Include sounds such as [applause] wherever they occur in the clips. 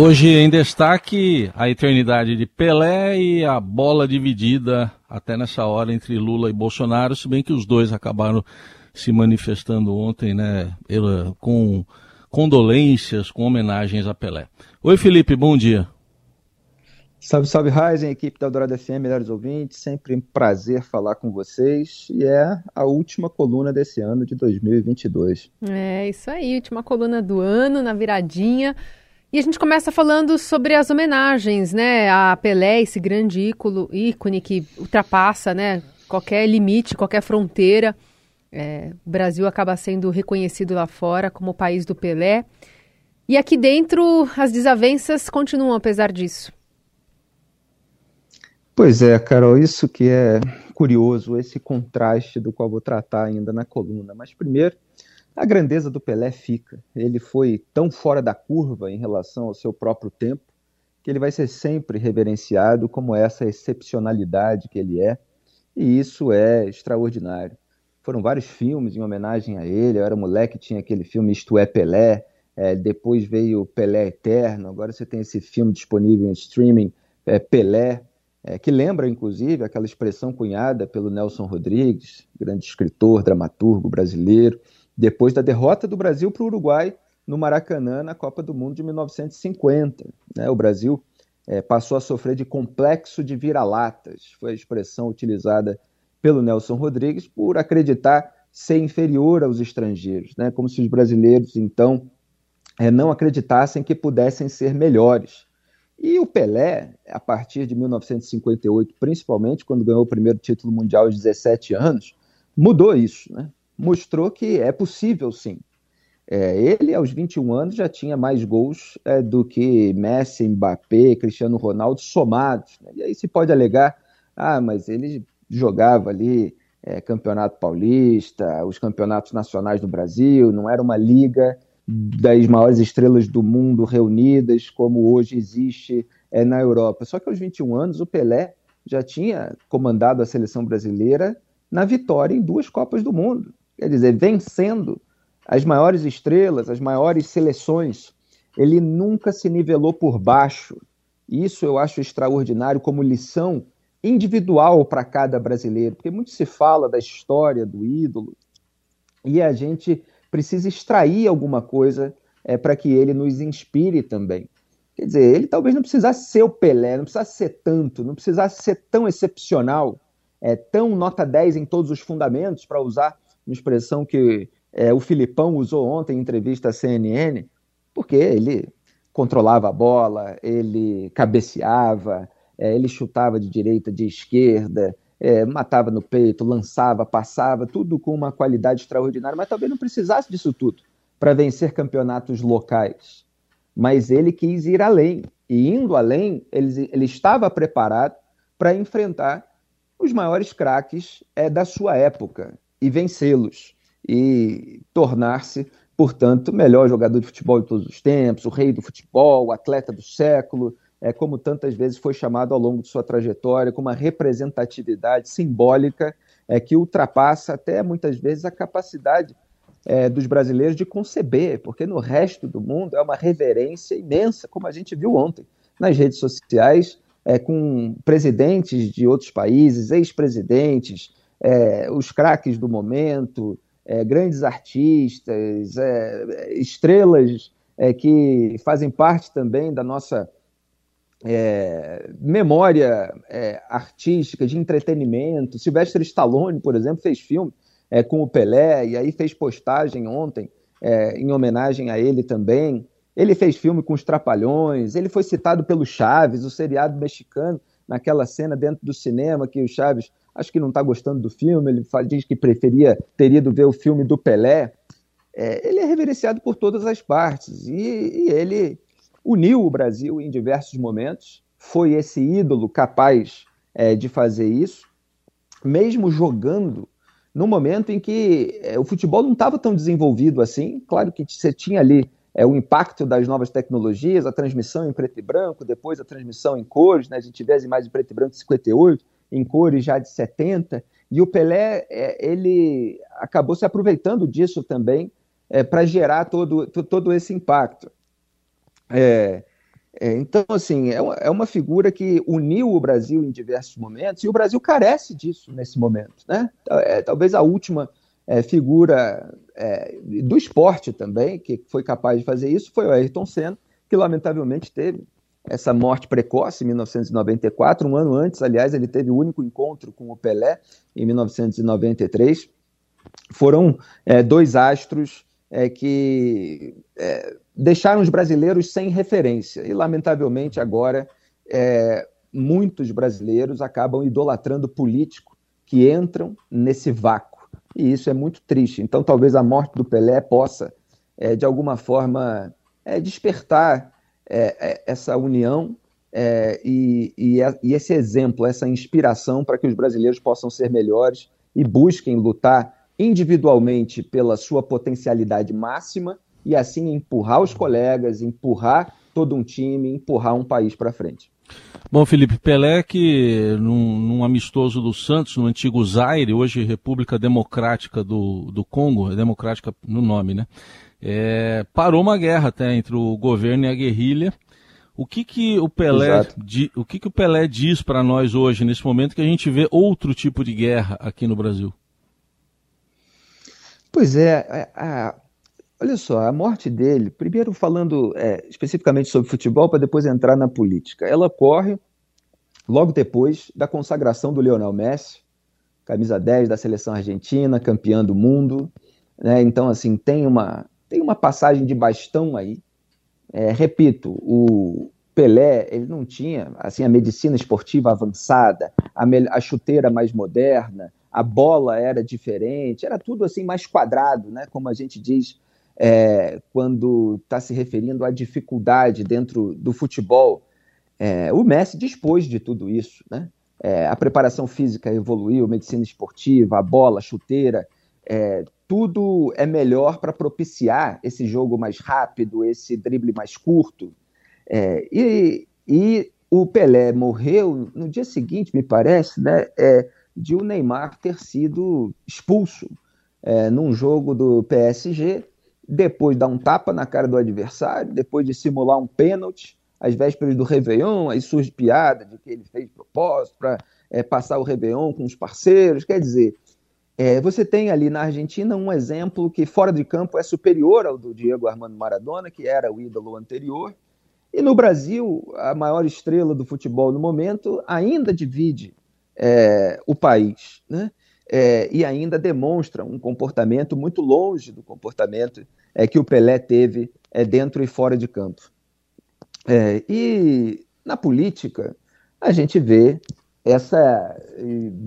Hoje em destaque a eternidade de Pelé e a bola dividida até nessa hora entre Lula e Bolsonaro, se bem que os dois acabaram se manifestando ontem, né, com condolências, com homenagens a Pelé. Oi Felipe, bom dia. Salve, salve, Ryzen, equipe da Eldorado FM, melhores ouvintes, sempre um prazer falar com vocês e é a última coluna desse ano de 2022. É, isso aí, última coluna do ano, na viradinha. E a gente começa falando sobre as homenagens, né, a Pelé, esse grande ícone, ícone que ultrapassa, né, qualquer limite, qualquer fronteira. É, o Brasil acaba sendo reconhecido lá fora como o país do Pelé. E aqui dentro as desavenças continuam apesar disso. Pois é, Carol, isso que é curioso, esse contraste do qual vou tratar ainda na coluna. Mas primeiro, a grandeza do Pelé fica. Ele foi tão fora da curva em relação ao seu próprio tempo que ele vai ser sempre reverenciado como essa excepcionalidade que ele é, e isso é extraordinário. Foram vários filmes em homenagem a ele. Eu era moleque, tinha aquele filme Isto é Pelé. É, depois veio Pelé Eterno. Agora você tem esse filme disponível em streaming, é, Pelé é, que lembra, inclusive, aquela expressão cunhada pelo Nelson Rodrigues, grande escritor, dramaturgo brasileiro, depois da derrota do Brasil para o Uruguai no Maracanã na Copa do Mundo de 1950. Né? O Brasil é, passou a sofrer de complexo de vira-latas, foi a expressão utilizada pelo Nelson Rodrigues por acreditar ser inferior aos estrangeiros, né? como se os brasileiros, então, é, não acreditassem que pudessem ser melhores. E o Pelé, a partir de 1958, principalmente quando ganhou o primeiro título mundial aos 17 anos, mudou isso, né? Mostrou que é possível sim. É, ele, aos 21 anos, já tinha mais gols é, do que Messi, Mbappé, Cristiano Ronaldo somados. Né? E aí se pode alegar, ah, mas ele jogava ali é, Campeonato Paulista, os campeonatos nacionais do Brasil, não era uma liga das maiores estrelas do mundo reunidas, como hoje existe é, na Europa. Só que aos 21 anos, o Pelé já tinha comandado a seleção brasileira na vitória em duas Copas do Mundo. Quer dizer, vencendo as maiores estrelas, as maiores seleções. Ele nunca se nivelou por baixo. Isso eu acho extraordinário como lição individual para cada brasileiro, porque muito se fala da história do ídolo e a gente precisa extrair alguma coisa é, para que ele nos inspire também. Quer dizer, ele talvez não precisasse ser o Pelé, não precisasse ser tanto, não precisasse ser tão excepcional, é, tão nota 10 em todos os fundamentos, para usar uma expressão que é, o Filipão usou ontem em entrevista à CNN, porque ele controlava a bola, ele cabeceava, é, ele chutava de direita, de esquerda, é, matava no peito, lançava, passava, tudo com uma qualidade extraordinária, mas talvez não precisasse disso tudo para vencer campeonatos locais. Mas ele quis ir além, e indo além, ele, ele estava preparado para enfrentar os maiores craques é, da sua época e vencê-los, e tornar-se, portanto, o melhor jogador de futebol de todos os tempos, o rei do futebol, o atleta do século, é, como tantas vezes foi chamado ao longo de sua trajetória, com uma representatividade simbólica é, que ultrapassa até muitas vezes a capacidade é, dos brasileiros de conceber, porque no resto do mundo é uma reverência imensa, como a gente viu ontem nas redes sociais, é, com presidentes de outros países, ex-presidentes, é, os craques do momento, é, grandes artistas, é, estrelas que fazem parte também da nossa é, memória é, artística, de entretenimento. Sylvester Stallone, por exemplo, fez filme é, com o Pelé e aí fez postagem ontem é, em homenagem a ele também. Ele fez filme com os Trapalhões, ele foi citado pelo Chaves, o seriado mexicano, naquela cena dentro do cinema que o Chaves acho que não está gostando do filme, ele diz que preferia ter ido ver o filme do Pelé. É, ele é reverenciado por todas as partes e, e ele uniu o Brasil em diversos momentos, foi esse ídolo capaz é, de fazer isso, mesmo jogando no momento em que é, o futebol não estava tão desenvolvido assim. Claro que você tinha ali é, o impacto das novas tecnologias, a transmissão em preto e branco, depois a transmissão em cores, né? a gente vê as imagens em preto e branco de 58, em cores já de 70, e o Pelé é, ele acabou se aproveitando disso também é, para gerar todo, todo esse impacto. É, É, então, assim, é uma, é uma, figura que uniu o Brasil em diversos momentos, e o Brasil carece disso nesse momento. Né? É, talvez a última é, figura do esporte também, que foi capaz de fazer isso, foi o Ayrton Senna, que lamentavelmente teve essa morte precoce em 1994. Um ano antes, aliás, ele teve o único encontro com o Pelé, em 1993. Foram é, dois astros é, que é, deixaram os brasileiros sem referência. E, lamentavelmente, agora, é, muitos brasileiros acabam idolatrando político que entram nesse vácuo. E isso é muito triste. Então, talvez a morte do Pelé possa, é, de alguma forma, é, despertar é, essa união e, e, e esse exemplo, essa inspiração para que os brasileiros possam ser melhores e busquem lutar individualmente pela sua potencialidade máxima e assim empurrar os colegas, empurrar todo um time, empurrar um país para frente. Bom, Felipe Pelé, que num, num, amistoso do Santos, no antigo Zaire, hoje República Democrática do, do Congo, é democrática no nome, né? É, parou uma guerra até entre o governo e a guerrilha. O que que o Pelé, di, o que que o Pelé diz para nós hoje, nesse momento que a gente vê outro tipo de guerra aqui no Brasil? Pois é, é, a, olha só, a morte dele, primeiro falando é, especificamente sobre futebol, para depois entrar na política, ela ocorre logo depois da consagração do Lionel Messi, camisa 10 da seleção argentina, campeão do mundo. Né? Então, assim, tem uma, tem uma passagem de bastão aí. É, repito, o Pelé, ele não tinha assim a medicina esportiva avançada, a, a chuteira mais moderna, a bola era diferente, era tudo assim mais quadrado, né? Como a gente diz é, quando está se referindo à dificuldade dentro do futebol. É, o Messi dispôs de tudo isso, né? É, a preparação física evoluiu, medicina esportiva, a bola, a chuteira, é, tudo é melhor para propiciar esse jogo mais rápido, esse drible mais curto. É, e, e, o Pelé morreu no dia seguinte, me parece, né? É, de o Neymar ter sido expulso é, num jogo do PSG, depois de dar um tapa na cara do adversário, depois de simular um pênalti, às vésperas do Réveillon, aí surge piada de que ele fez propósito para é, passar o Réveillon com os parceiros. Quer dizer, é, você tem ali na Argentina um exemplo que fora de campo é superior ao do Diego Armando Maradona, que era o ídolo anterior. E no Brasil, a maior estrela do futebol no momento ainda divide é, o país, né? É, e ainda demonstra um comportamento muito longe do comportamento é, que o Pelé teve é, dentro e fora de campo. É, e na política, a gente vê essa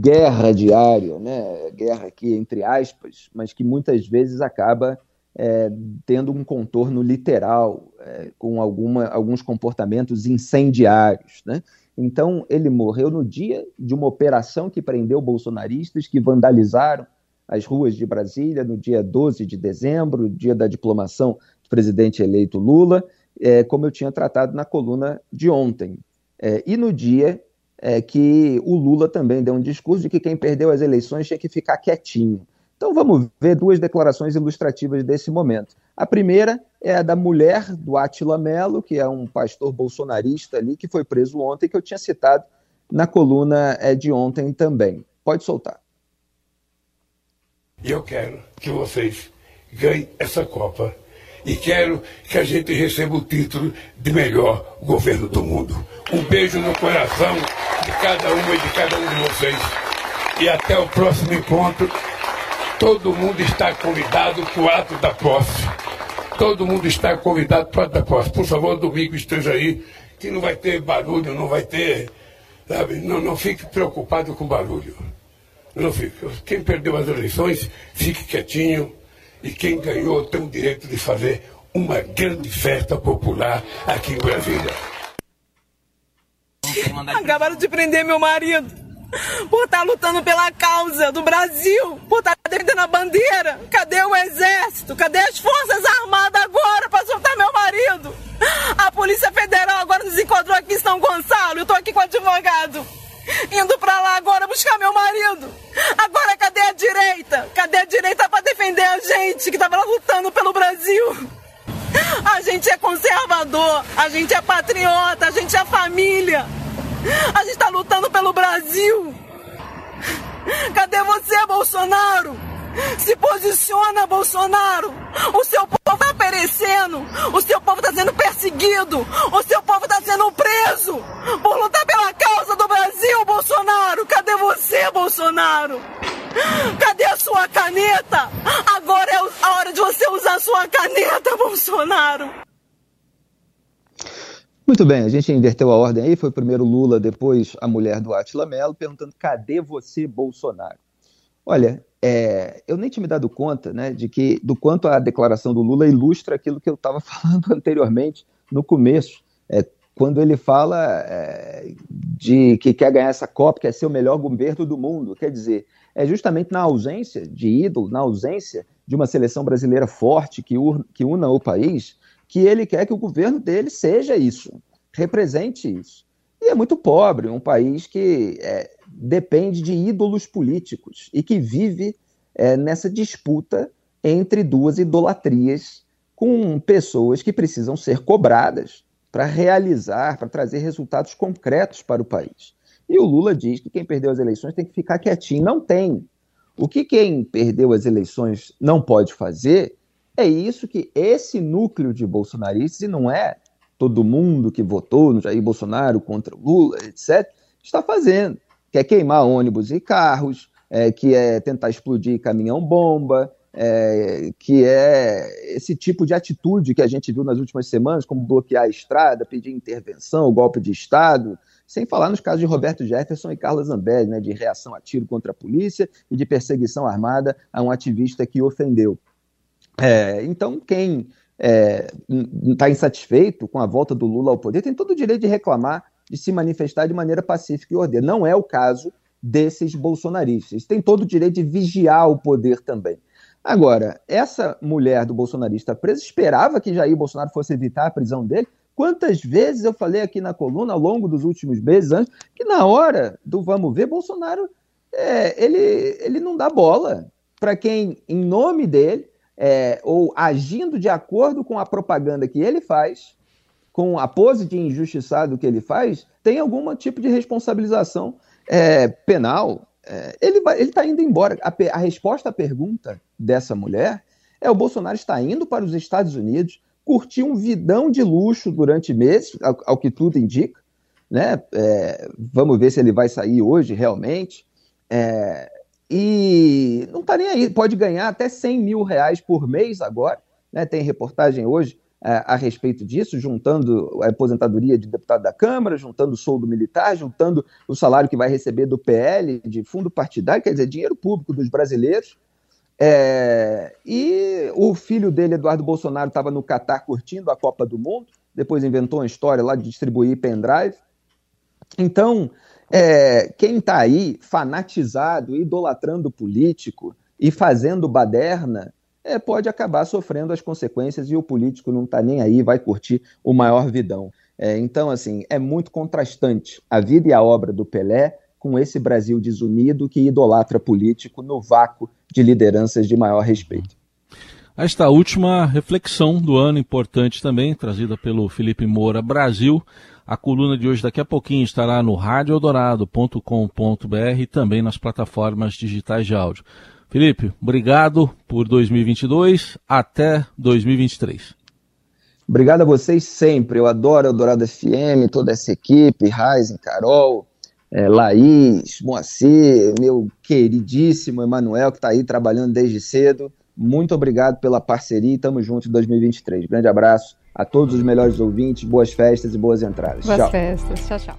guerra diária, né? guerra aqui entre aspas, mas que muitas vezes acaba é, tendo um contorno literal, é, com alguma, alguns comportamentos incendiários. Né? Então, ele morreu no dia de uma operação que prendeu bolsonaristas que vandalizaram as ruas de Brasília no dia 12 de dezembro, dia da diplomação do presidente eleito Lula, é, como eu tinha tratado na coluna de ontem. É, e no dia é, que o Lula também deu um discurso de que quem perdeu as eleições tinha que ficar quietinho. Então vamos ver duas declarações ilustrativas desse momento. A primeira é a da mulher do Atila Mello, que é um pastor bolsonarista ali, que foi preso ontem, que eu tinha citado na coluna é, de ontem também. Pode soltar. Eu quero que vocês ganhem essa Copa. E quero que a gente receba o título de melhor governo do mundo. Um beijo no coração de cada uma e de cada um de vocês. E até o próximo encontro. Todo mundo está convidado para o ato da posse. Todo mundo está convidado para o ato da posse. Por favor, domingo esteja aí, que não vai ter barulho, não vai ter. Sabe? Não, não fique preocupado com barulho. Não fique. Quem perdeu as eleições, fique quietinho. E quem ganhou tem o direito de fazer uma grande festa popular aqui em Brasília. Acabaram de prender meu marido por estar tá lutando pela causa do Brasil, por estar tá defendendo a bandeira. Cadê o exército? Cadê as forças armadas agora para soltar meu marido? A Polícia Federal agora nos encontrou aqui em São Gonçalo. Eu tô aqui com o advogado. Indo para lá agora buscar meu marido. Agora cadê a direita? Cadê a direita para defender a gente que tava lutando pelo Brasil? A gente é conservador, a gente é patriota, a gente é família. A gente está lutando pelo Brasil. Cadê você, Bolsonaro? Se posiciona, Bolsonaro! O seu povo está perecendo! O seu povo está sendo perseguido! O seu povo caneta? Agora é a hora de você usar sua caneta, Bolsonaro! Muito bem, a gente inverteu a ordem aí, foi primeiro Lula, depois a mulher do Atila Mello, perguntando cadê você, Bolsonaro? Olha, é, eu nem tinha me dado conta né, de que do quanto a declaração do Lula ilustra aquilo que eu estava [laughs] falando anteriormente, no começo, é, quando ele fala é, de que quer ganhar essa Copa, quer ser o melhor governo do mundo. Quer dizer, é justamente na ausência de ídolo, na ausência de uma seleção brasileira forte que, que una o país, que ele quer que o governo dele seja isso, represente isso. E é muito pobre, um país que é, depende de ídolos políticos e que vive é, nessa disputa entre duas idolatrias com pessoas que precisam ser cobradas para realizar, para trazer resultados concretos para o país. E o Lula diz que quem perdeu as eleições tem que ficar quietinho. Não tem. O que quem perdeu as eleições não pode fazer é isso que esse núcleo de bolsonaristas, e não é todo mundo que votou no Jair Bolsonaro contra o Lula, etc., está fazendo. Quer queimar ônibus e carros, é, que é tentar explodir caminhão-bomba, é, que é esse tipo de atitude que a gente viu nas últimas semanas, como bloquear a estrada, pedir intervenção, golpe de Estado, sem falar nos casos de Roberto Jefferson e Carla Zambelli, né, de reação a tiro contra a polícia e de perseguição armada a um ativista que ofendeu. É, então, quem está é, insatisfeito com a volta do Lula ao poder tem todo o direito de reclamar, de se manifestar de maneira pacífica e ordeira. Não é o caso desses bolsonaristas. Têm todo o direito de vigiar o poder também. Agora, essa mulher do bolsonarista presa esperava que Jair Bolsonaro fosse evitar a prisão dele? Quantas vezes eu falei aqui na coluna ao longo dos últimos meses, antes, que na hora do vamos ver, Bolsonaro é, ele, ele não dá bola para quem, em nome dele, é, ou agindo de acordo com a propaganda que ele faz, com a pose de injustiçado que ele faz, tem algum tipo de responsabilização é, penal. É, ele está indo embora. A, a, resposta à pergunta dessa mulher é: o Bolsonaro está indo para os Estados Unidos curtir um vidão de luxo durante meses, ao, ao que tudo indica. Né? É, vamos ver se ele vai sair hoje realmente. É, e não está nem aí, pode ganhar até 100 mil reais por mês agora. Né? Tem reportagem hoje é, a respeito disso, juntando a aposentadoria de deputado da Câmara, juntando o soldo militar, juntando o salário que vai receber do PL, de fundo partidário, quer dizer, dinheiro público dos brasileiros. É, e o filho dele, Eduardo Bolsonaro, estava no Catar curtindo a Copa do Mundo, depois inventou uma história lá de distribuir pendrive. Então, é, quem está aí fanatizado, idolatrando político e fazendo baderna, é, pode acabar sofrendo as consequências e o político não está nem aí, vai curtir o maior vidão. É, então, assim, é muito contrastante a vida e a obra do Pelé com esse Brasil desunido que idolatra político no vácuo de lideranças de maior respeito. Esta última reflexão do ano importante também, trazida pelo Felipe Moura Brasil. A coluna de hoje daqui a pouquinho estará no radioeldorado.com.br e também nas plataformas digitais de áudio. Felipe, obrigado por 2022. Até 2023. Obrigado a vocês sempre. Eu adoro Eldorado FM, toda essa equipe, Raizen, Carol, é, Laís, Moacir, meu queridíssimo Emanuel, que está aí trabalhando desde cedo. Muito obrigado pela parceria e estamos juntos em 2023. Grande abraço a todos os melhores ouvintes, boas festas e boas entradas. Boas tchau. festas. Tchau, tchau.